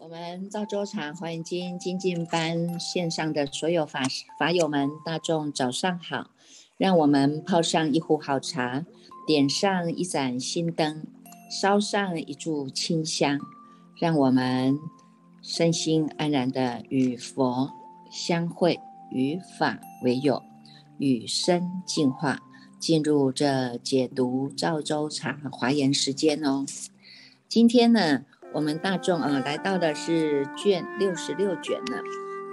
我们赵州茶华严经精进班线上的所有法法友们，大众早上好！让我们泡上一壶好茶，点上一盏心灯，烧上一炷清香，让我们身心安然的与佛相会，与法为友，与生进化，进入这解读赵州茶华严时间哦。今天呢？我们大众啊，来到的是卷六十六卷呢，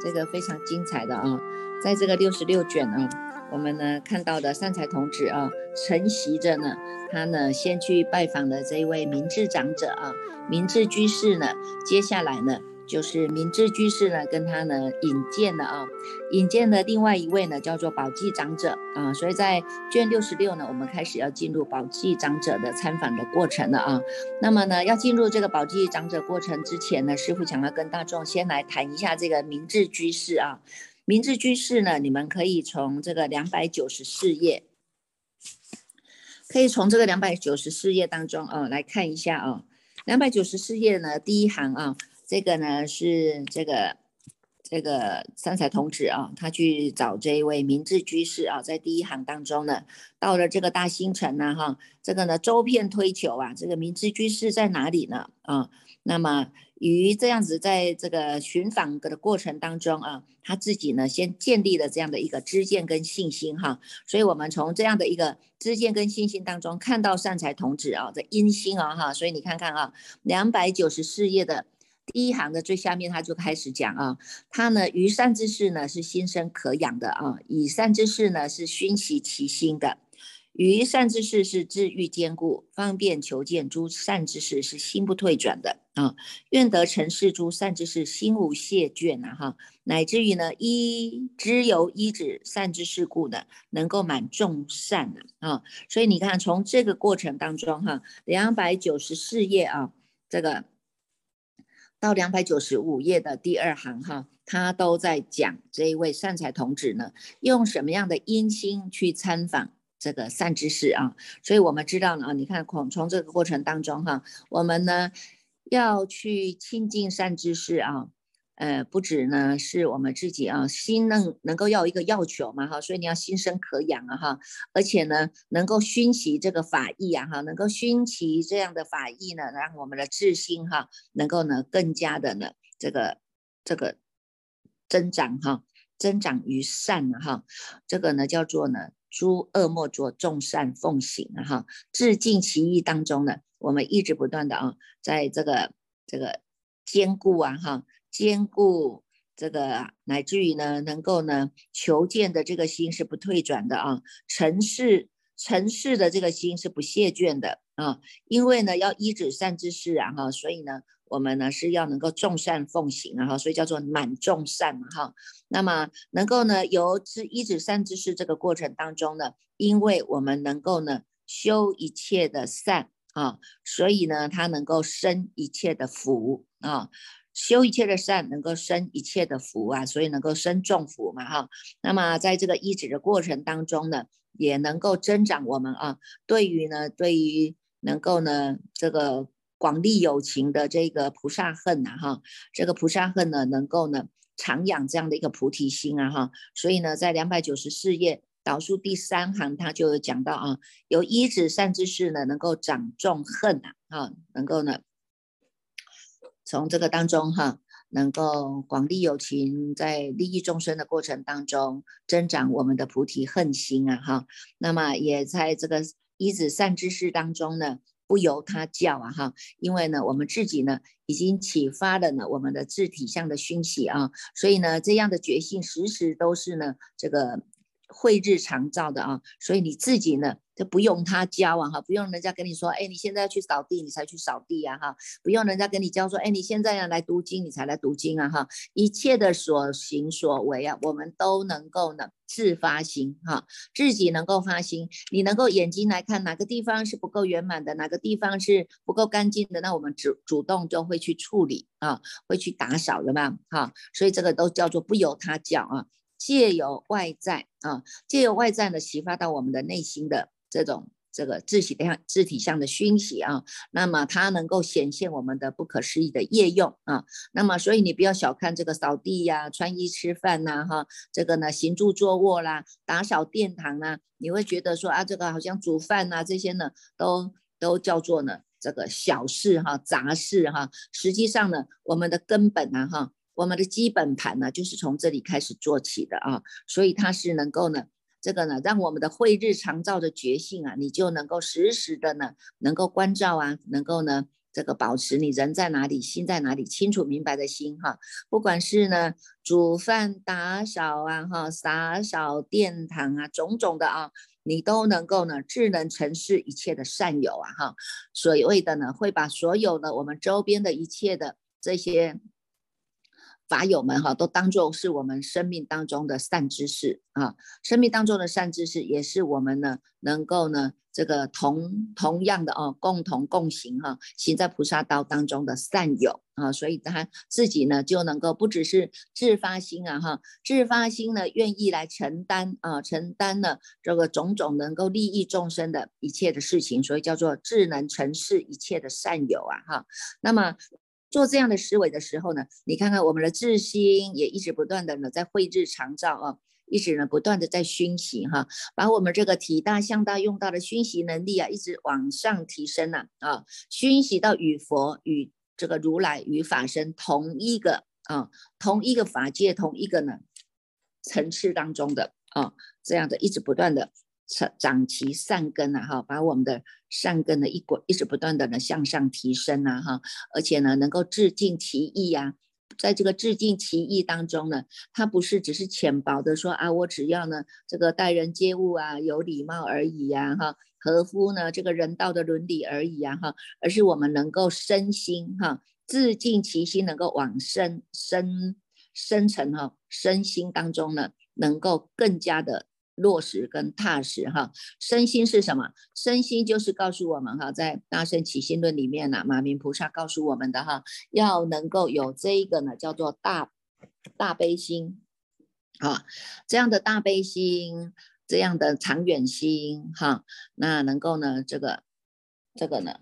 这个非常精彩的啊，在这个六十六卷啊，我们呢看到的善财童子啊，承袭着呢，他呢先去拜访了这一位明智长者啊，明智居士呢，接下来呢。就是明智居士呢，跟他呢引荐了啊，引荐的另外一位呢叫做宝济长者啊，所以在卷六十六呢，我们开始要进入宝济长者的参访的过程了啊。那么呢，要进入这个宝济长者过程之前呢，师傅想要跟大众先来谈一下这个明智居士啊。明智居士呢，你们可以从这个两百九十四页，可以从这个两百九十四页当中啊来看一下啊。两百九十四页呢，第一行啊。这个呢是这个这个三彩童子啊，他去找这一位明智居士啊，在第一行当中呢，到了这个大兴城呢，哈，这个呢周遍推求啊，这个明智居士在哪里呢？啊，那么于这样子在这个寻访的过程当中啊，他自己呢先建立了这样的一个知见跟信心哈，所以我们从这样的一个知见跟信心当中看到善财童子啊的阴心啊哈，所以你看看啊，两百九十四页的。第一行的最下面，他就开始讲啊，他呢，于善之事呢是心生可养的啊，以善之事呢是熏习其心的，于善之事是治愈坚固，方便求见诸善之事是心不退转的啊，愿得成事诸善之事心无懈倦呐哈，乃至于呢一知有一指善之事故呢，能够满众善啊，所以你看从这个过程当中哈，两百九十四页啊，这个。到两百九十五页的第二行哈，他都在讲这一位善财童子呢，用什么样的阴心去参访这个善知识啊？所以我们知道呢啊，你看从从这个过程当中哈，我们呢要去亲近善知识啊。呃，不止呢，是我们自己啊，心能能够要一个要求嘛哈，所以你要心生可养啊哈，而且呢，能够熏习这个法意啊哈，能够熏习这样的法意呢，让我们的智心哈，能够呢更加的呢这个这个增长哈，增长于善哈，这个呢叫做呢诸恶莫作，众善奉行啊哈，自尽其意当中呢，我们一直不断的啊，在这个这个坚固啊哈。坚固这个，乃至于呢，能够呢求见的这个心是不退转的啊，尘世尘世的这个心是不谢倦的啊，因为呢要依止善知识啊哈，所以呢我们呢是要能够众善奉行啊哈，所以叫做满众善嘛哈。那么能够呢由知依止善知识这个过程当中呢，因为我们能够呢修一切的善啊，所以呢它能够生一切的福啊。修一切的善，能够生一切的福啊，所以能够生众福嘛哈。那么在这个医治的过程当中呢，也能够增长我们啊，对于呢，对于能够呢，这个广利有情的这个菩萨恨呐哈，这个菩萨恨呢，能够呢常养这样的一个菩提心啊哈。所以呢，在两百九十四页导数第三行，他就有讲到啊，有医治善之事呢，能够长众恨呐啊，能够呢。从这个当中哈，能够广利有情，在利益众生的过程当中，增长我们的菩提恨心啊哈。那么也在这个一子善知识当中呢，不由他教啊哈，因为呢，我们自己呢已经启发了呢我们的自体相的熏习啊，所以呢，这样的觉性时时都是呢这个会日常照的啊，所以你自己呢。就不用他教啊哈，不用人家跟你说，哎，你现在要去扫地，你才去扫地啊哈，不用人家跟你教说，哎，你现在要来读经，你才来读经啊哈，一切的所行所为啊，我们都能够呢自发心哈，自己能够发心，你能够眼睛来看哪个地方是不够圆满的，哪个地方是不够干净的，那我们主主动就会去处理啊，会去打扫的嘛哈，所以这个都叫做不由他教啊。借由外在啊，借由外在呢，启发到我们的内心的这种。这个字体上字体上的熏习啊，那么它能够显现我们的不可思议的业用啊。那么所以你不要小看这个扫地呀、穿衣吃饭呐，哈，这个呢行住坐卧啦、打扫殿堂啊，你会觉得说啊，这个好像煮饭呐这些呢，都都叫做呢这个小事哈、杂事哈。实际上呢，我们的根本啊哈，我们的基本盘呢，就是从这里开始做起的啊。所以它是能够呢。这个呢，让我们的慧日常照的觉性啊，你就能够时时的呢，能够关照啊，能够呢，这个保持你人在哪里，心在哪里，清楚明白的心哈。不管是呢，煮饭、打扫啊，哈，洒扫殿堂啊，种种的啊，你都能够呢，智能城市一切的善友啊，哈。所谓的呢，会把所有的我们周边的一切的这些。法友们哈，都当做是我们生命当中的善知识啊，生命当中的善知识，也是我们呢能够呢这个同同样的哦，共同共行哈，行在菩萨道当中的善友啊，所以他自己呢就能够不只是自发心啊哈，自发心呢愿意来承担啊，承担了这个种种能够利益众生的一切的事情，所以叫做智能成事一切的善友啊哈，那么。做这样的思维的时候呢，你看看我们的智心也一直不断的呢在慧智常照啊，一直呢不断的在熏习哈，把我们这个体大向大用到的熏习能力啊，一直往上提升呐啊，熏习到与佛与这个如来与法身同一个啊，同一个法界同一个呢层次当中的啊，这样的一直不断的。长长其善根呐，哈，把我们的善根呢一滚一直不断的呢向上提升呐，哈，而且呢能够致敬其意呀，在这个致敬其意当中呢，它不是只是浅薄的说啊，我只要呢这个待人接物啊有礼貌而已呀，哈，合乎呢这个人道的伦理而已呀，哈，而是我们能够身心哈，致敬其心，能够往深深深层哈身心当中呢，能够更加的。落实跟踏实哈，身心是什么？身心就是告诉我们哈，在《大圣起心论》里面呢，马明菩萨告诉我们的哈，要能够有这一个呢，叫做大大悲心啊，这样的大悲心，这样的长远心哈，那能够呢，这个这个呢，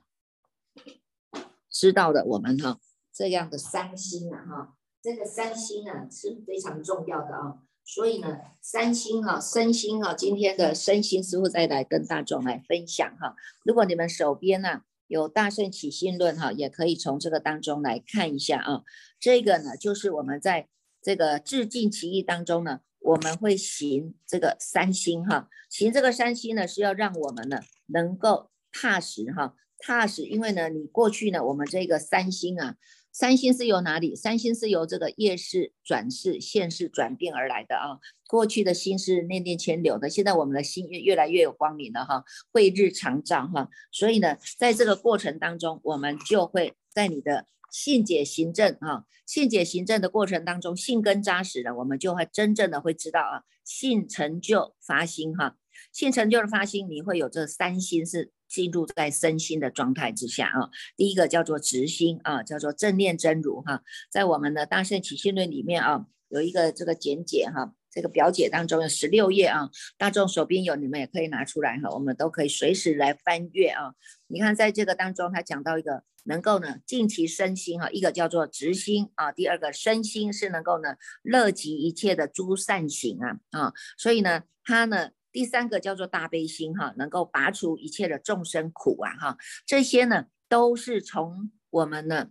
知道的我们哈，这样的三心啊哈，这个三心啊是非常重要的啊。所以呢，三星哈，身心哈，今天的身心师傅再来跟大众来分享哈。如果你们手边呢有《大圣起心论》哈，也可以从这个当中来看一下啊。这个呢，就是我们在这个致敬其意当中呢，我们会行这个三星哈。行这个三星呢，是要让我们呢能够踏实哈，踏实。因为呢，你过去呢，我们这个三星啊。三星是由哪里？三星是由这个业势转世、现世转变而来的啊。过去的心是念念牵流的，现在我们的心越越来越有光明了哈，会日常照哈。所以呢，在这个过程当中，我们就会在你的信解行证啊，信解行证的过程当中，信根扎实了，我们就会真正的会知道啊，信成就发心哈，信成就的发心，你会有这三心是。进入在身心的状态之下啊，第一个叫做直心啊，叫做正念真如哈，在我们的大圣起信论里面啊，有一个这个简解哈，这个表解当中有十六页啊，大众手边有你们也可以拿出来哈，我们都可以随时来翻阅啊。你看在这个当中，他讲到一个能够呢尽其身心哈，一个叫做直心啊，第二个身心是能够呢乐极一切的诸善行啊啊，所以呢他呢。第三个叫做大悲心哈，能够拔除一切的众生苦啊哈，这些呢都是从我们呢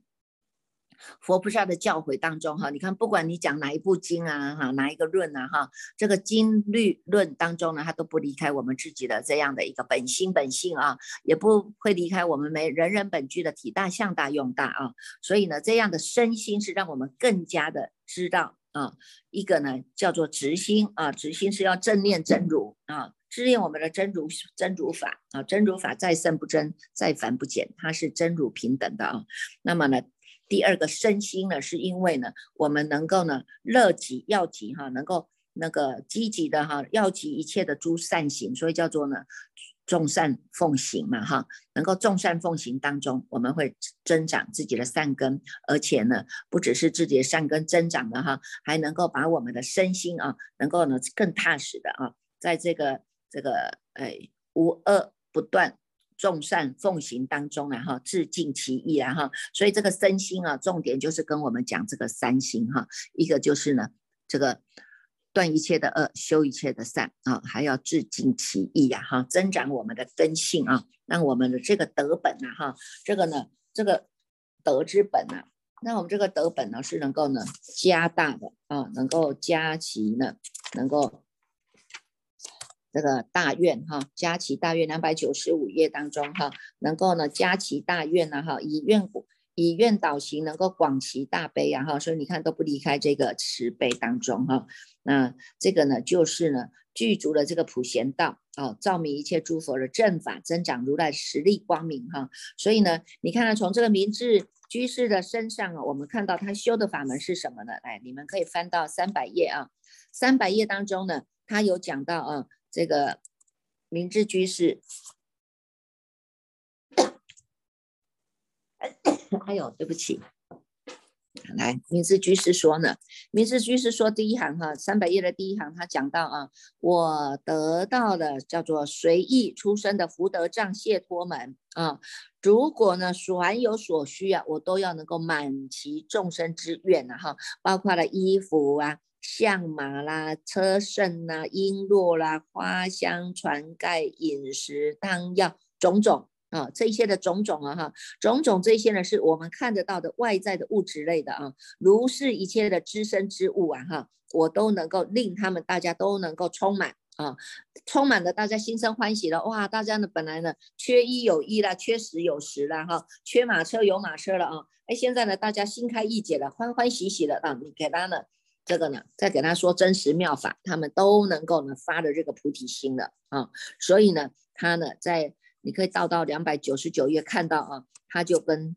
佛菩萨的教诲当中哈，你看不管你讲哪一部经啊哈，哪一个论啊哈，这个经律论当中呢，它都不离开我们自己的这样的一个本心本性啊，也不会离开我们每人人本具的体大向大用大啊，所以呢，这样的身心是让我们更加的知道。啊，一个呢叫做直心啊，直心是要正念真如啊，正念我们的真如真如法啊，真如法再生不增，再凡不减，它是真如平等的啊。那么呢，第二个身心呢，是因为呢，我们能够呢乐极要极哈，能够那个积极的哈，要极一切的诸善行，所以叫做呢。众善奉行嘛，哈，能够众善奉行当中，我们会增长自己的善根，而且呢，不只是自己的善根增长了哈，还能够把我们的身心啊，能够呢更踏实的啊，在这个这个哎无恶不断众善奉行当中啊哈，自尽其意啊哈，所以这个身心啊，重点就是跟我们讲这个三心哈，一个就是呢这个。断一切的恶，修一切的善啊，还要自尽其意呀，哈，增长我们的根性啊，让我们的这个德本呐，哈，这个呢，这个德之本呐，那我们这个德本呢，是能够呢加大的啊，能够加其呢，能够这个大愿哈，加其大愿两百九十五页当中哈，能够呢加其大愿呢，哈，以愿果以愿导行，能够广其大悲啊，哈，所以你看都不离开这个慈悲当中哈。那这个呢，就是呢，具足了这个普贤道啊，照明一切诸佛的正法，增长如来实力光明哈。所以呢，你看从这个明智居士的身上啊，我们看到他修的法门是什么呢？来，你们可以翻到三百页啊，三百页当中呢，他有讲到啊，这个明智居士，还有，对不起。来，明智居士说呢，明智居士说第一行哈，三百页的第一行，他讲到啊，我得到的叫做随意出生的福德障谢托门啊，如果呢凡有所需啊，我都要能够满其众生之愿啊哈，包括了衣服啊、象马啦、车胜啦、璎珞啦、花香、船盖、饮食、汤药种种。啊，这些的种种啊，哈，种种这些呢，是我们看得到的外在的物质类的啊，如是一切的知身之物啊，哈，我都能够令他们大家都能够充满啊，充满了大家心生欢喜了，哇，大家呢本来呢缺衣有衣了，缺食有食了，哈，缺马车有马车了啊，哎，现在呢大家心开意解了，欢欢喜喜的啊，你给他呢这个呢，再给他说真实妙法，他们都能够呢发的这个菩提心了啊，所以呢，他呢在。你可以倒到两百九十九页看到啊，他就跟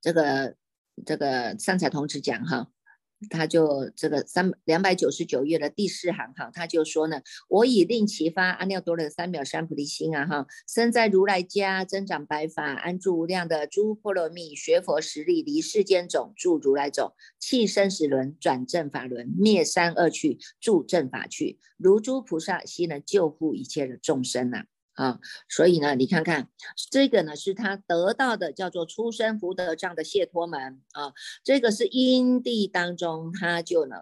这个这个三彩童子讲哈，他就这个三两百九十九页的第四行哈，他就说呢，我已令其发阿耨多罗三藐三菩提心啊哈，生在如来家，增长白法，安住无量的诸波罗蜜，学佛实力，离世间种，住如来种，弃生死轮，转正法轮，灭三恶趣，住正法趣，如诸菩萨悉能救护一切的众生呐。啊所以呢，你看看这个呢，是他得到的叫做出生福德这样的谢托门啊，这个是因地当中他就呢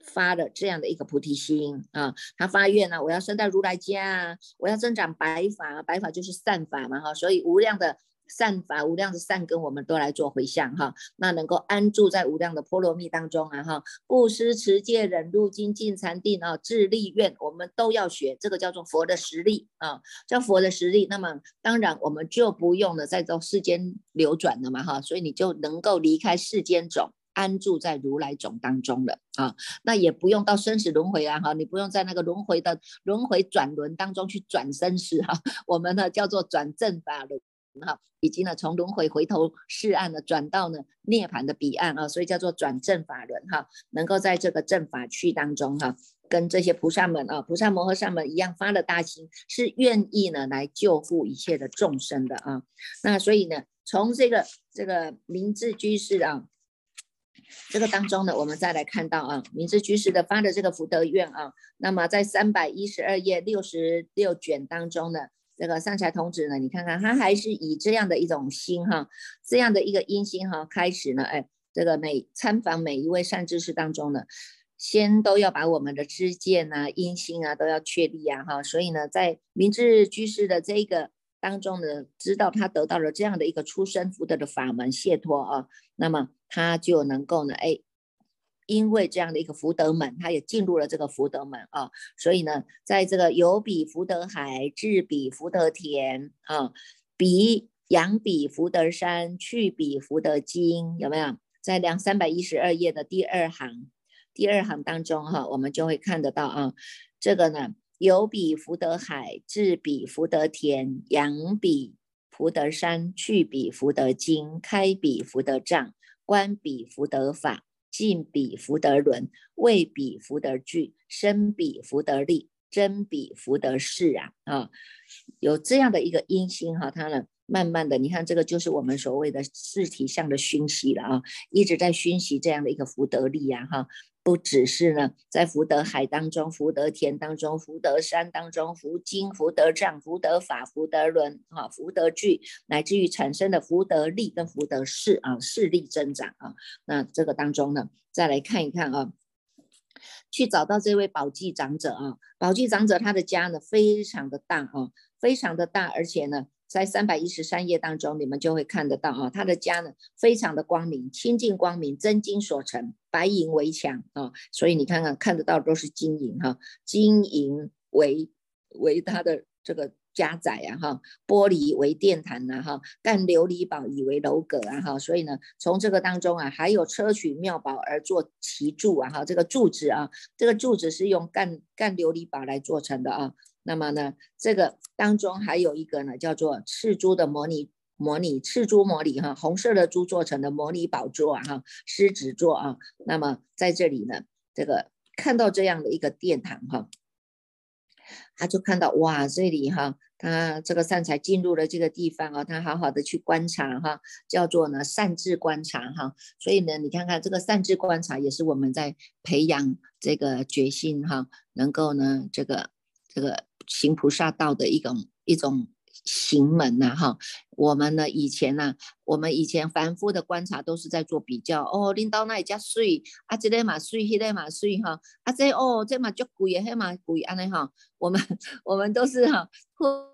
发了这样的一个菩提心啊，他发愿呢，我要生在如来家，我要增长白法，白法就是善法嘛哈，所以无量的。善法无量的善根，我们都来做回向哈。那能够安住在无量的波罗蜜当中啊哈。布施、持戒、忍辱、精进、禅定啊，自利愿，我们都要学。这个叫做佛的实力啊，叫佛的实力。那么当然我们就不用了，在这世间流转了嘛哈。所以你就能够离开世间种，安住在如来种当中了啊。那也不用到生死轮回啊哈。你不用在那个轮回的轮回转轮当中去转生死哈。我们呢叫做转正法轮。哈，以及呢，从轮回回头是岸呢，转到呢涅槃的彼岸啊，所以叫做转正法轮哈，能够在这个正法区当中哈，跟这些菩萨们啊，菩萨摩诃萨们一样发了大心，是愿意呢来救护一切的众生的啊。那所以呢，从这个这个明智居士啊，这个当中呢，我们再来看到啊，明智居士的发的这个福德愿啊，那么在三百一十二页六十六卷当中呢。这个上财童子呢，你看看他还是以这样的一种心哈，这样的一个阴心哈，开始呢，哎，这个每参访每一位善知识当中呢，先都要把我们的知见啊、阴心啊都要确立啊哈，所以呢，在明智居士的这个当中呢，知道他得到了这样的一个出生福德的法门解脱啊，那么他就能够呢，哎。因为这样的一个福德门，他也进入了这个福德门啊，所以呢，在这个有比福德海，至比福德田啊，比养比福德山，去比福德经，有没有？在两三百一十二页的第二行，第二行当中哈，我们就会看得到啊，这个呢，有比福德海，至比福德田，养比福德山，去比福德经，开比福德障，观比福德法。尽彼福德轮，为彼福德聚，生彼福德力，真彼福德势啊啊，有这样的一个因心哈，它呢慢慢的，你看这个就是我们所谓的四体相的熏习了啊，一直在熏习这样的一个福德力呀哈。不只是呢，在福德海当中、福德田当中、福德山当中、福经、福德藏、福德法、福德轮啊、福德聚，乃至于产生的福德力跟福德势啊，势力增长啊。那这个当中呢，再来看一看啊，去找到这位宝济长者啊，宝济长者他的家呢非常的大啊，非常的大，而且呢。在三百一十三页当中，你们就会看得到啊，他的家呢非常的光明，清净光明，真金所成，白银为墙啊，所以你看看看得到都是金银哈，金银为为他的这个家宅啊哈，玻璃为殿坛呐哈，干琉璃宝以为楼阁啊哈，所以呢，从这个当中啊，还有车取妙宝而做其柱啊哈，这个柱子啊，这个柱子是用干干琉璃宝来做成的啊。那么呢，这个当中还有一个呢，叫做赤珠的模拟模拟赤珠模拟哈，红色的珠做成的模拟宝座啊哈，狮子座啊。那么在这里呢，这个看到这样的一个殿堂哈，他就看到哇，这里哈，他这个善财进入了这个地方啊，他好好的去观察哈，叫做呢善智观察哈。所以呢，你看看这个善智观察也是我们在培养这个决心哈，能够呢这个这个。行菩萨道的一种一种行门呐，哈，我们呢以前呢，我们以前凡夫的观察都是在做比较哦，领导那一家水啊，这个嘛水，那个嘛水哈，啊这哦这嘛就贵啊，那嘛贵安尼哈，我们我们都是哈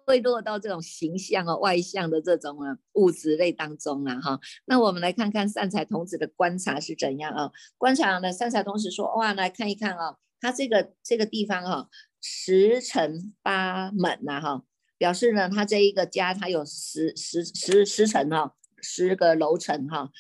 会落到这种形象哦外向的这种啊物质类当中啊哈，那我们来看看善财童子的观察是怎样啊？观察呢，善财童子说哇，来看一看啊，他这个这个地方哈。十层八门呐，哈，表示呢，他这一个家，他有十十十十层哈，十个楼层哈。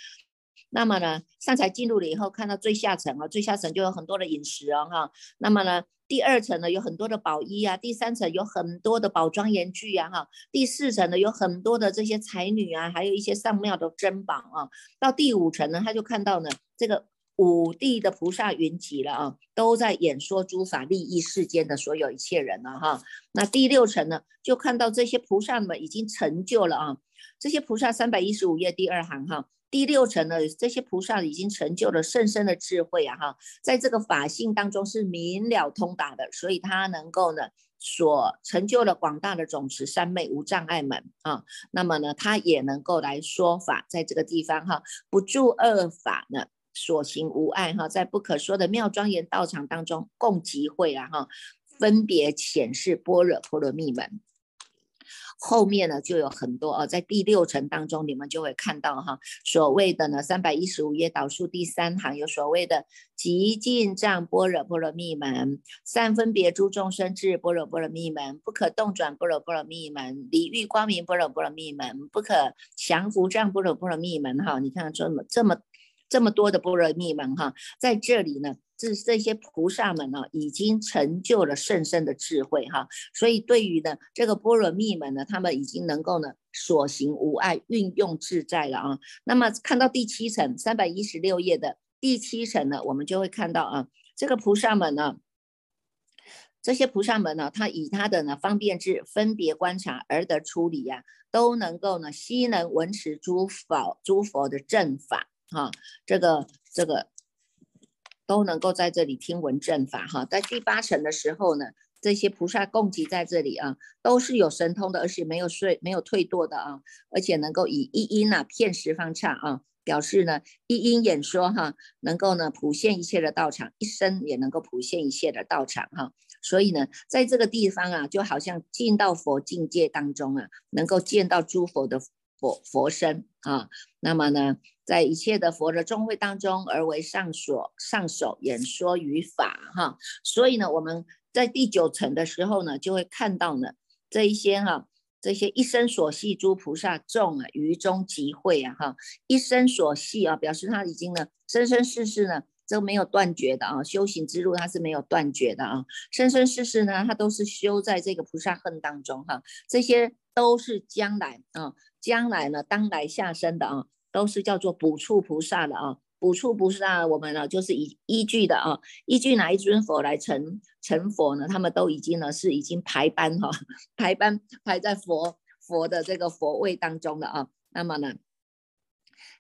那么呢，善财进入了以后，看到最下层啊，最下层就有很多的饮食啊，哈。那么呢，第二层呢，有很多的宝衣啊，第三层有很多的宝庄严具啊，哈。第四层呢，有很多的这些才女啊，还有一些上庙的珍宝啊。到第五层呢，他就看到呢，这个。五地的菩萨云集了啊，都在演说诸法利益世间的所有一切人了哈。那第六层呢，就看到这些菩萨们已经成就了啊。这些菩萨三百一十五页第二行哈，第六层呢，这些菩萨已经成就了甚深的智慧啊哈，在这个法性当中是明了通达的，所以他能够呢，所成就了广大的种子三昧无障碍门啊。那么呢，他也能够来说法，在这个地方哈，不住恶法呢。所行无碍哈，在不可说的妙庄严道场当中共集会啊哈，分别显示般若波罗蜜门。后面呢就有很多啊，在第六层当中，你们就会看到哈，所谓的呢三百一十五页导数第三行有所谓的极尽藏般若波罗蜜门，三分别诸众生智般若波罗蜜门，不可动转般若波罗蜜门，离欲光明般若波罗蜜门，不可降伏障般若波罗蜜门哈，你看这么这么。这么多的般若蜜门哈，在这里呢，这这些菩萨们呢，已经成就了甚深的智慧哈，所以对于呢这个般若蜜门呢，他们已经能够呢所行无碍，运用自在了啊。那么看到第七层三百一十六页的第七层呢，我们就会看到啊，这个菩萨们呢，这些菩萨们呢，他以他的呢方便智分别观察而得出理呀，都能够呢悉能闻持诸佛诸佛的正法。哈，这个这个都能够在这里听闻正法哈，在第八层的时候呢，这些菩萨共集在这里啊，都是有神通的，而且没有睡没有退堕的啊，而且能够以一音呐骗十方刹啊，表示呢一音演说哈，能够呢普现一切的道场，一生也能够普现一切的道场哈，所以呢，在这个地方啊，就好像进到佛境界当中啊，能够见到诸佛的。佛佛身啊，那么呢，在一切的佛的众会当中，而为上所上首演说于法哈，所以呢，我们在第九层的时候呢，就会看到呢，这一些哈，这些一生所系诸菩萨众啊，于中集会啊哈，一生所系啊，表示他已经呢，生生世世呢，都没有断绝的啊，修行之路他是没有断绝的啊，生生世世呢，他都是修在这个菩萨恨当中哈，这些都是将来啊。将来呢，当来下生的啊，都是叫做补处菩萨的啊，补处菩萨，我们呢就是依依据的啊，依据哪一尊佛来成成佛呢？他们都已经呢是已经排班哈，排班排在佛佛的这个佛位当中的啊。那么呢，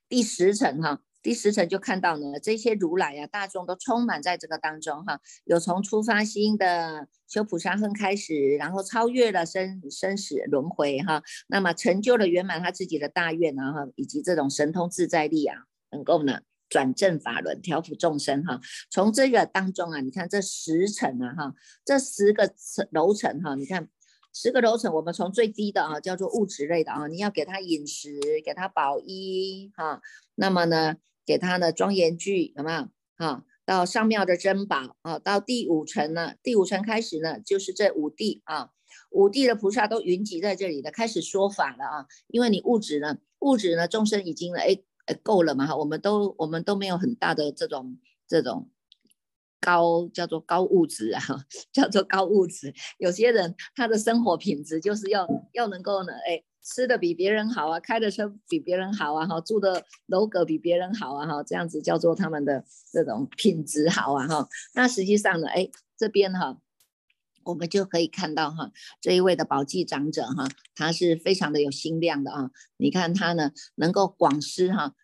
第十层哈。第十层就看到呢，这些如来啊，大众都充满在这个当中哈。有从出发心的修普沙亨开始，然后超越了生生死轮回哈，那么成就了圆满他自己的大愿啊哈，以及这种神通自在力啊，能够呢转正法轮，调伏众生哈。从这个当中啊，你看这十层啊哈，这十个层楼层哈，你看十个楼层，我们从最低的啊叫做物质类的啊，你要给他饮食，给他保衣哈，那么呢？给他的庄严具有没有？啊，到上庙的珍宝啊，到第五层呢？第五层开始呢，就是这五地啊，五地的菩萨都云集在这里的，开始说法了啊。因为你物质呢，物质呢，众生已经哎哎够了嘛哈，我们都我们都没有很大的这种这种高叫做高物质啊，叫做高物质。有些人他的生活品质就是要要能够呢，哎。吃的比别人好啊，开的车比别人好啊，哈，住的楼阁比别人好啊，哈，这样子叫做他们的这种品质好啊，哈。那实际上呢，哎，这边哈，我们就可以看到哈，这一位的宝济长者哈，他是非常的有心量的啊。你看他呢，能够广施哈。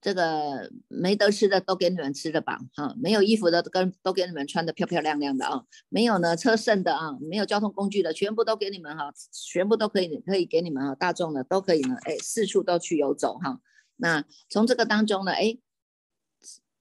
这个没得吃的都给你们吃的吧哈，没有衣服的都跟都给你们穿的漂漂亮亮的啊，没有呢车剩的啊，没有交通工具的全部都给你们哈，全部都可以可以给你们哈，大众的都可以呢，哎，四处都去游走哈。那从这个当中呢，哎，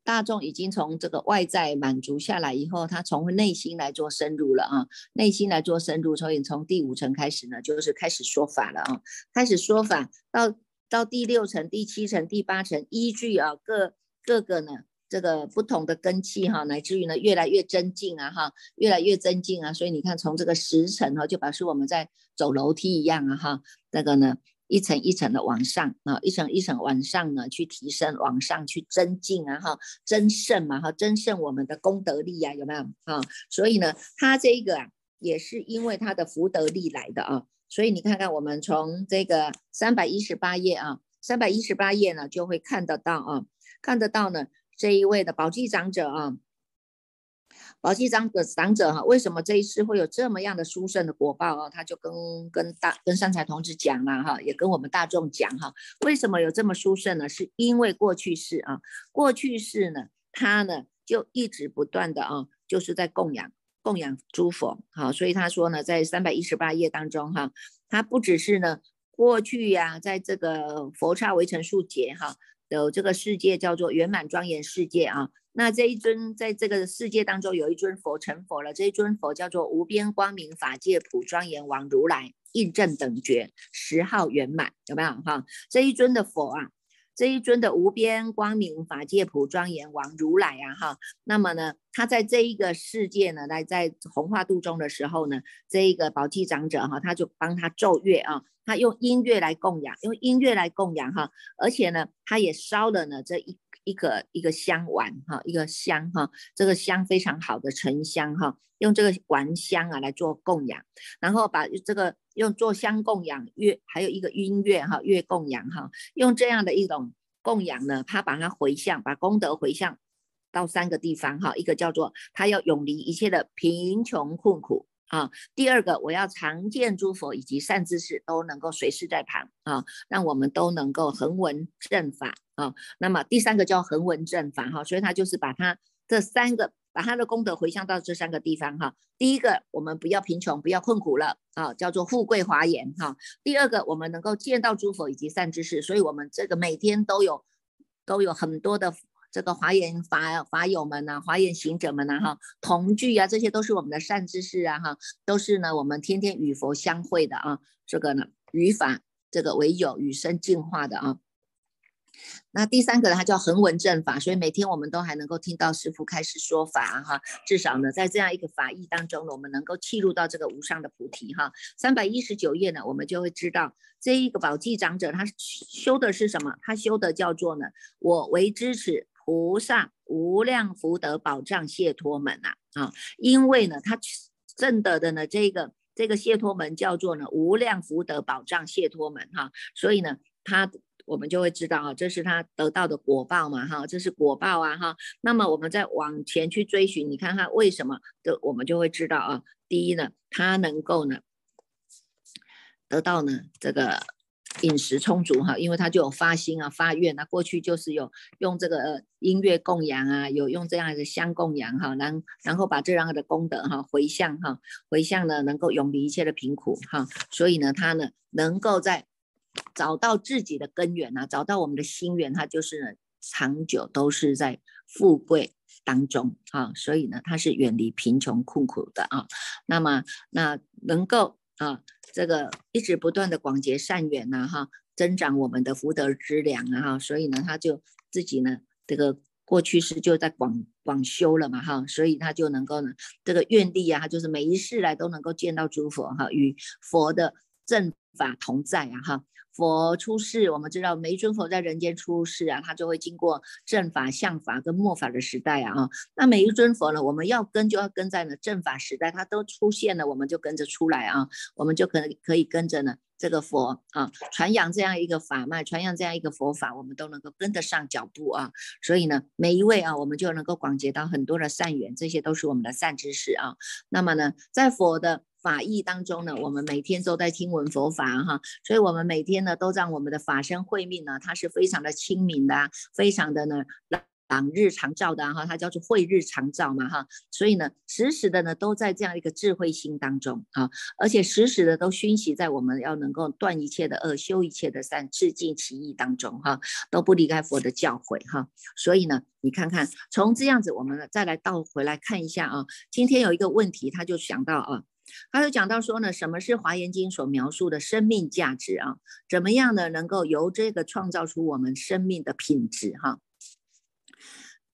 大众已经从这个外在满足下来以后，他从内心来做深入了啊，内心来做深入，所以从第五层开始呢，就是开始说法了啊，开始说法到。到第六层、第七层、第八层，依据啊各各个呢这个不同的根器哈，乃至于呢越来越增进啊哈，越来越增进啊，所以你看从这个十层哈，就表示我们在走楼梯一样啊哈，那个呢一层一层的往上啊，一层一层往上呢去提升，往上去增进啊哈，增胜嘛哈，增胜我们的功德力呀，有没有啊？所以呢，它这个啊也是因为它的福德力来的啊。所以你看看，我们从这个三百一十八页啊，三百一十八页呢，就会看得到啊，看得到呢这一位的宝济长者啊，宝济长者长者哈，为什么这一次会有这么样的殊胜的果报啊？他就跟跟大跟三才同志讲了哈，也跟我们大众讲哈，为什么有这么殊胜呢？是因为过去世啊，过去世呢，他呢就一直不断的啊，就是在供养。供养诸佛，好，所以他说呢，在三百一十八页当中，哈，他不只是呢，过去呀，在这个佛刹围城数劫，哈，有这个世界叫做圆满庄严世界啊，那这一尊在这个世界当中有一尊佛成佛了，这一尊佛叫做无边光明法界普庄严王如来，印证等觉十号圆满，有没有哈？这一尊的佛啊。这一尊的无边光明法界普庄严王如来啊，哈，那么呢，他在这一个世界呢，来在弘化度中的时候呢，这一个宝器长者哈，他就帮他奏乐啊，他用音乐来供养，用音乐来供养哈，而且呢，他也烧了呢这一一个一个香丸哈，一个香哈，这个香非常好的沉香哈，用这个丸香啊来做供养，然后把这个。用做香供养月，还有一个音乐哈乐供养哈，用这样的一种供养呢，他把它回向，把功德回向到三个地方哈，一个叫做他要永离一切的贫穷困苦啊，第二个我要常见诸佛以及善知识都能够随时在旁啊，让我们都能够恒闻正法啊，那么第三个叫恒闻正法哈，所以他就是把他这三个。把他的功德回向到这三个地方哈。第一个，我们不要贫穷，不要困苦了啊，叫做富贵华严哈。第二个，我们能够见到诸佛以及善知识，所以我们这个每天都有都有很多的这个华严法法友们呐，华严行者们呐哈，同聚啊，这些都是我们的善知识啊哈，都是呢我们天天与佛相会的啊，这个呢与法这个为友，与生进化的啊。那第三个呢，它叫恒文正法，所以每天我们都还能够听到师父开始说法哈，至少呢，在这样一个法义当中呢，我们能够契入到这个无上的菩提哈。三百一十九页呢，我们就会知道这一个宝济长者他修的是什么？他修的叫做呢，我为支持菩萨无量福德宝藏谢托门呐啊，因为呢，他证得的呢这个这个谢托门叫做呢无量福德宝藏谢托门哈，所以呢，他。我们就会知道啊，这是他得到的果报嘛，哈，这是果报啊，哈。那么我们再往前去追寻，你看看为什么的，我们就会知道啊。第一呢，他能够呢得到呢这个。饮食充足哈，因为他就有发心啊、发愿啊，过去就是有用这个音乐供养啊，有用这样的香供养哈，然然后把这样的功德哈回向哈，回向呢能够永离一切的贫苦哈，所以呢他呢能够在找到自己的根源啊，找到我们的心源，他就是呢长久都是在富贵当中啊，所以呢他是远离贫穷困苦的啊，那么那能够。啊，这个一直不断的广结善缘呐，哈，增长我们的福德之粮啊，哈，所以呢，他就自己呢，这个过去是就在广广修了嘛，哈，所以他就能够呢，这个愿力啊，他就是每一世来都能够见到诸佛哈，与佛的正法同在啊，哈。佛出世，我们知道每一尊佛在人间出世啊，他就会经过正法、相法跟末法的时代啊。啊，那每一尊佛呢，我们要跟就要跟在呢正法时代，它都出现了，我们就跟着出来啊，我们就可能可以跟着呢这个佛啊，传扬这样一个法脉，传扬这样一个佛法，我们都能够跟得上脚步啊。所以呢，每一位啊，我们就能够广结到很多的善缘，这些都是我们的善知识啊。那么呢，在佛的。法义当中呢，我们每天都在听闻佛法哈，所以我们每天呢都让我们的法身慧命呢，它是非常的清明的，非常的呢朗日常照的哈，它叫做慧日常照嘛哈，所以呢时时的呢都在这样一个智慧心当中啊，而且时时的都熏习在我们要能够断一切的恶，修一切的善，致敬其意当中哈，都不离开佛的教诲哈，所以呢你看看从这样子，我们再来倒回来看一下啊，今天有一个问题，他就想到啊。还有讲到说呢，什么是华严经所描述的生命价值啊？怎么样呢？能够由这个创造出我们生命的品质哈？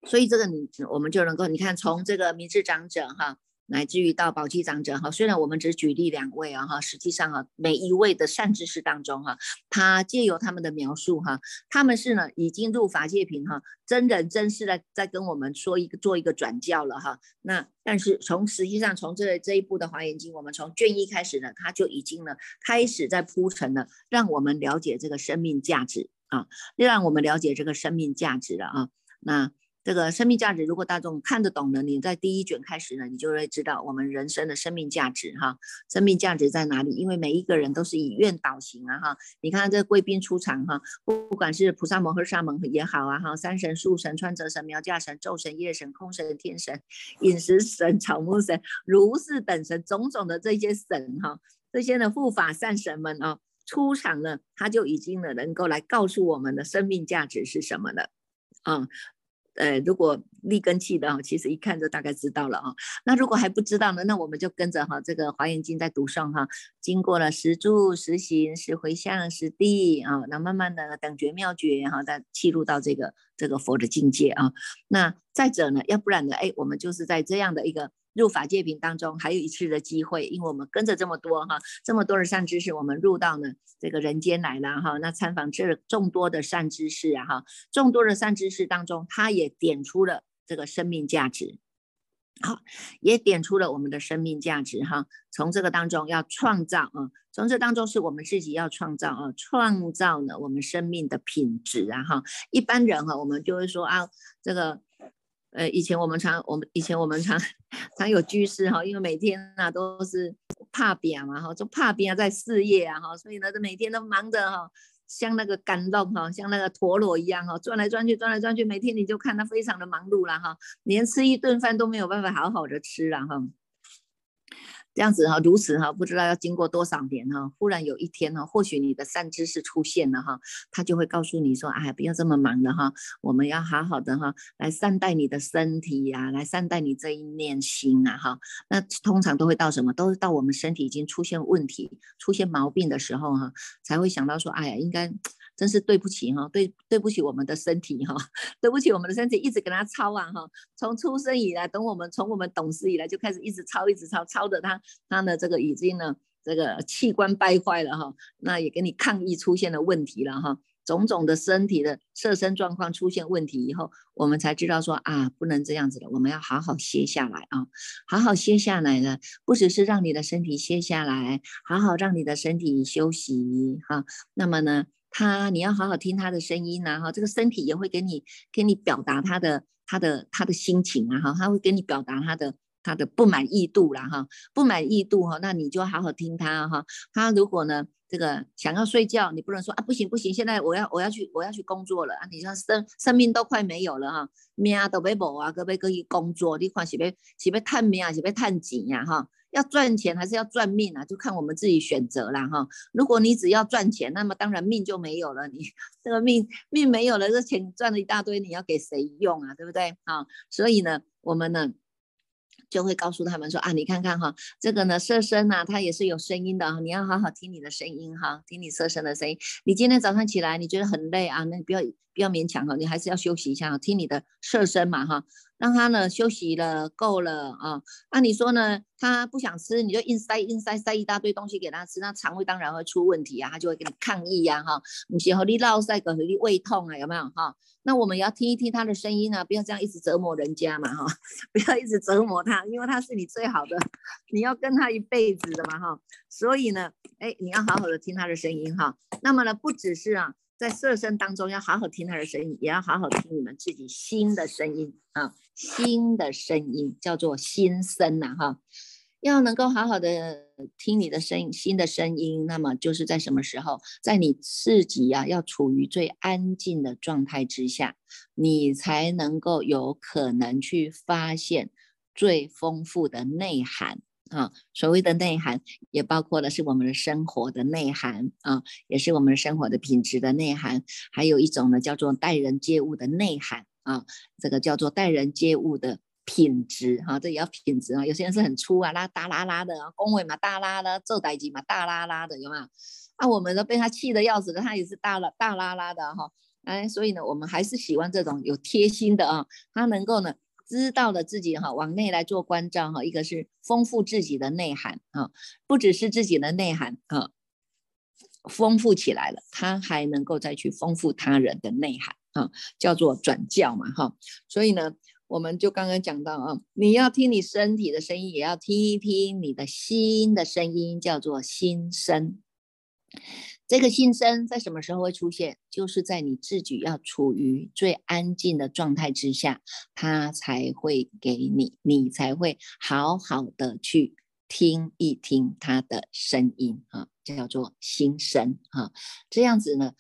所以这个你我们就能够，你看从这个明治长者哈。乃至于到宝鸡长者哈，虽然我们只举例两位啊哈，实际上啊每一位的善知识当中哈，他借由他们的描述哈，他们是呢已经入法界品哈，真人真事的在跟我们说一个做一个转教了哈。那但是从实际上从这这一部的华严经，我们从卷一开始呢，他就已经呢开始在铺陈了，让我们了解这个生命价值啊，让我们了解这个生命价值了啊。那。这个生命价值，如果大众看得懂的，你在第一卷开始呢，你就会知道我们人生的生命价值哈。生命价值在哪里？因为每一个人都是以愿导行啊哈。你看这贵宾出场哈，不管是菩萨摩诃萨门也好啊哈，山神、树神、川泽神、苗架神、昼神、夜神、空神、天神、饮食神、草木神、如是等神，种种的这些神哈，这些呢护法善神们啊，出场了，他就已经呢能够来告诉我们的生命价值是什么了啊。呃，如果立根器的哈，其实一看就大概知道了啊。那如果还不知道呢，那我们就跟着哈这个华严经在读诵哈，经过了十住、十行、十回向、十地啊，那慢慢的等觉妙觉哈，再切入到这个这个佛的境界啊。那再者呢，要不然呢，哎，我们就是在这样的一个。入法界品当中还有一次的机会，因为我们跟着这么多哈，这么多的善知识，我们入到呢这个人间来了哈。那参访这众多的善知识啊哈，众多的善知识当中，他也点出了这个生命价值，好，也点出了我们的生命价值哈。从这个当中要创造啊，从这当中是我们自己要创造啊，创造呢我们生命的品质啊哈。一般人哈，我们就会说啊，这个。呃，以前我们常，我们以前我们常常有居士哈，因为每天啊都是怕扁嘛哈，就怕扁在事业啊哈，所以呢，就每天都忙着哈，像那个感动哈，像那个陀螺一样哈，转来转去，转来转去，每天你就看他非常的忙碌了哈，连吃一顿饭都没有办法好好的吃了哈。这样子哈，如此哈，不知道要经过多少年哈，忽然有一天哈，或许你的善知识出现了哈，他就会告诉你说，哎，不要这么忙了哈，我们要好好的哈，来善待你的身体呀，来善待你这一念心啊哈。那通常都会到什么？都是到我们身体已经出现问题、出现毛病的时候哈，才会想到说，哎呀，应该。真是对不起哈，对对不起我们的身体哈，对不起我们的身体，一直跟他操啊哈，从出生以来，等我们从我们懂事以来就开始一直操，一直操，操的他他的这个已经呢这个器官败坏了哈，那也给你抗议出现了问题了哈，种种的身体的设身状况出现问题以后，我们才知道说啊不能这样子了，我们要好好歇下来啊，好好歇下来呢，不只是让你的身体歇下来，好好让你的身体休息哈，那么呢。他你要好好听他的声音呐哈，这个身体也会给你给你表达他的他的他的心情啊哈，他会给你表达他的他的不满意度啦哈，不满意度哈，那你就好好听他哈，他如果呢？这个想要睡觉，你不能说啊，不行不行，现在我要我要去我要去工作了啊！你像生生命都快没有了哈，命都被无啊，可不可以工作？你看是要是要探命啊，是要探钱呀哈？要赚钱还是要赚命啊？就看我们自己选择了哈。如果你只要赚钱，那么当然命就没有了。你 这个命命没有了，这钱赚了一大堆，你要给谁用啊？对不对啊？所以呢，我们呢。就会告诉他们说啊，你看看哈，这个呢，色身呐，它也是有声音的，你要好好听你的声音哈，听你色身的声音。你今天早上起来，你觉得很累啊，那你不要不要勉强哈，你还是要休息一下，听你的色身嘛哈。让他呢休息了够了啊，那你说呢？他不想吃，你就硬塞硬塞塞一大堆东西给他吃，那肠胃当然会出问题啊，他就会给你抗议呀哈。你先和你闹塞个和你胃痛啊，有没有哈？那我们要听一听他的声音啊，不要这样一直折磨人家嘛哈，不要一直折磨他，因为他是你最好的，你要跟他一辈子的嘛哈。所以呢，哎，你要好好的听他的声音哈。那么呢，不只是啊。在色声当中，要好好听他的声音，也要好好听你们自己心的声音啊，心的声音叫做心声呐哈，要能够好好的听你的声音，心的声音，那么就是在什么时候，在你自己呀要处于最安静的状态之下，你才能够有可能去发现最丰富的内涵。啊，所谓的内涵也包括了是我们的生活的内涵啊，也是我们生活的品质的内涵。还有一种呢，叫做待人接物的内涵啊，这个叫做待人接物的品质哈，这也要品质啊。有些人是很粗啊，拉大拉拉的啊，恭维嘛大拉拉，做代机嘛大拉拉的，有没有？啊，我们都被他气得要死的，他也是大拉大拉拉的哈。哎，所以呢，我们还是喜欢这种有贴心的啊，他能够呢。知道了自己哈，往内来做关照哈，一个是丰富自己的内涵啊，不只是自己的内涵啊，丰富起来了，他还能够再去丰富他人的内涵啊，叫做转教嘛哈。所以呢，我们就刚刚讲到啊，你要听你身体的声音，也要听一听你的心的声音，叫做心声。这个心声在什么时候会出现？就是在你自己要处于最安静的状态之下，它才会给你，你才会好好的去听一听他的声音啊，叫做心声啊。这样子呢，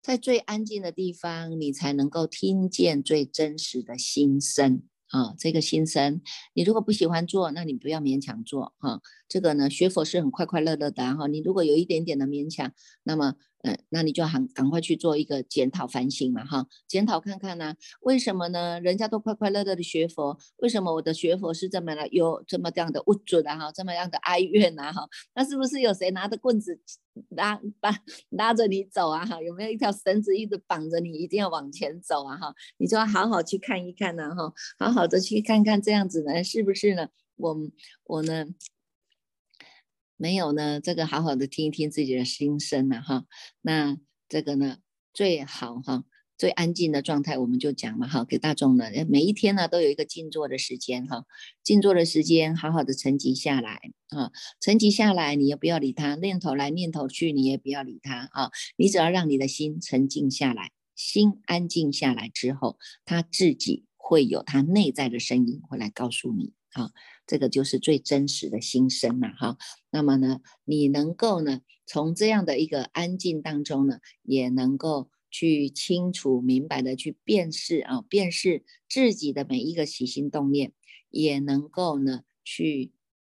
在最安静的地方，你才能够听见最真实的心声。啊，这个心声，你如果不喜欢做，那你不要勉强做哈。这个呢，学佛是很快快乐乐的哈。你如果有一点点的勉强，那么。嗯，那你就很赶快去做一个检讨反省嘛，哈，检讨看看呢，为什么呢？人家都快快乐乐的学佛，为什么我的学佛是这么的有这么这样的不准啊？哈，这么样的哀怨啊？哈，那是不是有谁拿着棍子拉把拉着你走啊？哈，有没有一条绳子一直绑着你，一定要往前走啊？哈，你就要好好去看一看呢，哈，好好的去看看这样子呢，是不是呢？我我呢？没有呢，这个好好的听一听自己的心声呐，哈，那这个呢最好哈，最安静的状态，我们就讲嘛，哈，给大众呢，每一天呢都有一个静坐的时间，哈，静坐的时间，好好的沉寂下来，啊，沉寂下来，你也不要理他，念头来念头去，你也不要理他，啊，你只要让你的心沉静下来，心安静下来之后，他自己会有他内在的声音会来告诉你，啊。这个就是最真实的心声了哈。那么呢，你能够呢，从这样的一个安静当中呢，也能够去清楚明白的去辨识啊，辨识自己的每一个起心动念，也能够呢去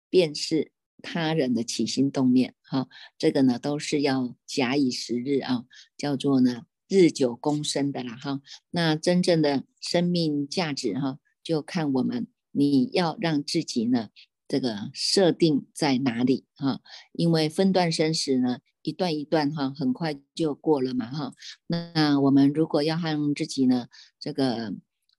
辨识他人的起心动念哈。这个呢，都是要假以时日啊，叫做呢日久功深的啦哈。那真正的生命价值哈，就看我们。你要让自己呢，这个设定在哪里哈？因为分段生死呢，一段一段哈，很快就过了嘛哈。那我们如果要让自己呢，这个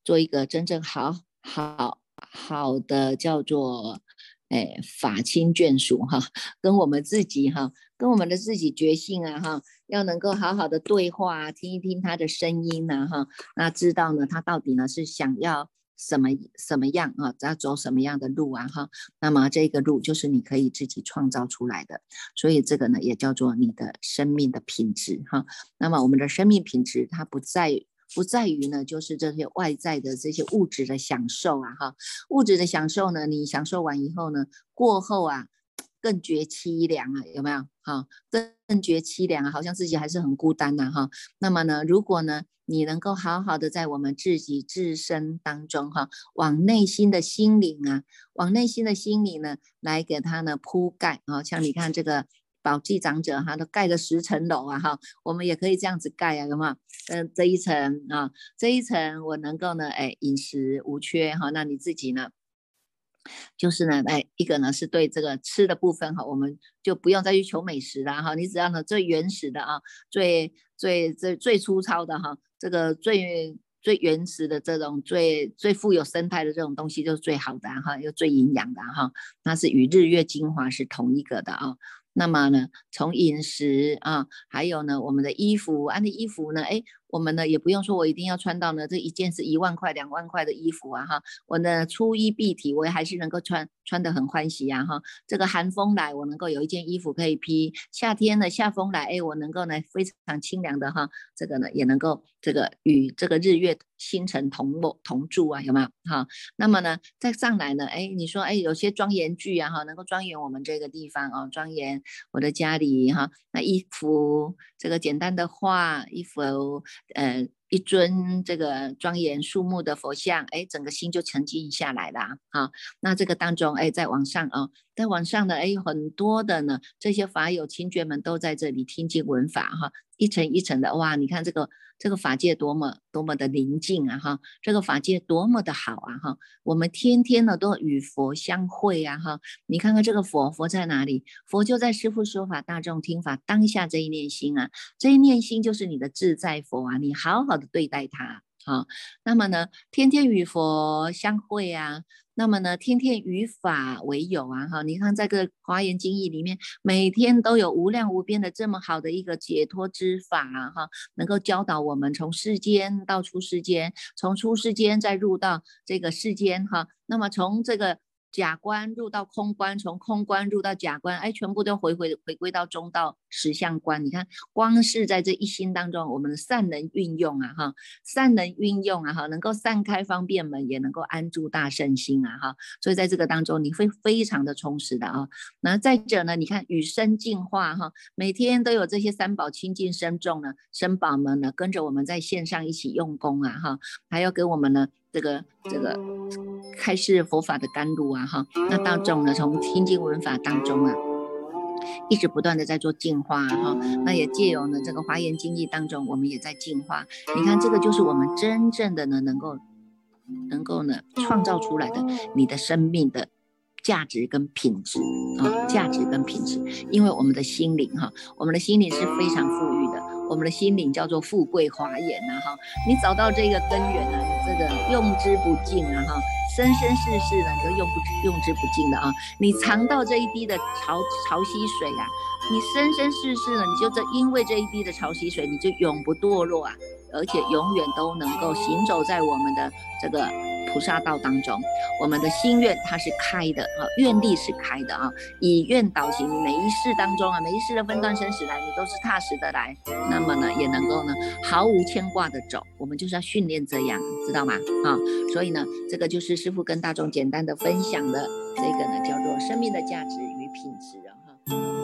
做一个真正好好好的叫做哎法亲眷属哈，跟我们自己哈，跟我们的自己觉性啊哈，要能够好好的对话，听一听他的声音呐哈，那知道呢，他到底呢是想要。什么什么样啊？要走什么样的路啊？哈，那么这个路就是你可以自己创造出来的，所以这个呢也叫做你的生命的品质哈。那么我们的生命品质它不在不在于呢，就是这些外在的这些物质的享受啊哈，物质的享受呢，你享受完以后呢，过后啊。更觉凄凉啊，有没有？哈，更觉凄凉啊，好像自己还是很孤单呐，哈。那么呢，如果呢，你能够好好的在我们自己自身当中，哈，往内心的心灵啊，往内心的心灵呢，来给他呢铺盖啊，像你看这个宝记长者哈，都盖了十层楼啊，哈，我们也可以这样子盖啊，有没有？嗯，这一层啊，这一层我能够呢，哎，饮食无缺哈，那你自己呢？就是呢，哎，一个呢是对这个吃的部分哈，我们就不用再去求美食了哈，你只要呢最原始的啊，最最最最粗糙的哈，这个最最原始的这种最最富有生态的这种东西就是最好的哈，又最营养的哈，那是与日月精华是同一个的啊。那么呢，从饮食啊，还有呢，我们的衣服，安的衣服呢，哎。我们呢也不用说，我一定要穿到呢这一件是一万块、两万块的衣服啊哈，我呢粗衣蔽体，我还是能够穿穿得很欢喜呀哈。这个寒风来，我能够有一件衣服可以披；夏天呢夏风来，哎，我能够呢非常清凉的哈，这个呢也能够这个与这个日月星辰同同住啊，有没有哈？那么呢再上来呢，哎，你说哎有些庄严具啊哈，能够庄严我们这个地方啊，庄严我的家里哈，那一幅这个简单的画，一幅。呃，一尊这个庄严肃穆的佛像，哎，整个心就沉静下来了好。那这个当中，哎，在往上啊，在网上呢，哎，很多的呢，这些法友亲眷们都在这里听经闻法哈，一层一层的，哇，你看这个。这个法界多么多么的宁静啊哈，这个法界多么的好啊哈，我们天天呢都与佛相会啊哈，你看看这个佛佛在哪里？佛就在师父说法，大众听法当下这一念心啊，这一念心就是你的自在佛啊，你好好的对待它啊，那么呢，天天与佛相会啊。那么呢，天天与法为友啊，哈，你看在这个华严经义里面，每天都有无量无边的这么好的一个解脱之法，哈，能够教导我们从世间到出世间，从出世间再入到这个世间，哈，那么从这个。假观入到空观，从空观入到假观，哎，全部都回回回归到中道实相观。你看，光是在这一心当中，我们的善能运用啊，哈，善能运用啊，哈，能够散开方便门，也能够安住大圣心啊，哈。所以在这个当中，你会非常的充实的啊。那再者呢，你看与生进化哈，每天都有这些三宝亲近生众呢，生宝们呢跟着我们在线上一起用功啊，哈，还要给我们呢。这个这个开示佛法的甘露啊，哈，那大众呢，从听经闻法当中啊，一直不断的在做净化哈，那也借由呢这个华严经义当中，我们也在净化。你看，这个就是我们真正的呢，能够能够呢创造出来的你的生命的价值跟品质啊，价值跟品质，因为我们的心灵哈，我们的心灵是非常富裕的。我们的心灵叫做富贵华严呐，哈，你找到这个根源呢，你这个用之不尽啊，哈，生生世世呢，你都用不用之不尽的啊，你尝到这一滴的潮潮汐水啊，你生生世世呢，你就这因为这一滴的潮汐水，你就永不堕落啊，而且永远都能够行走在我们的这个。菩萨道当中，我们的心愿它是开的啊，愿力是开的啊，以愿导行，每一世当中啊，每一世的分段生死来，你都是踏实的来，那么呢，也能够呢毫无牵挂的走，我们就是要训练这样，知道吗？啊，所以呢，这个就是师父跟大众简单的分享的这个呢，叫做生命的价值与品质。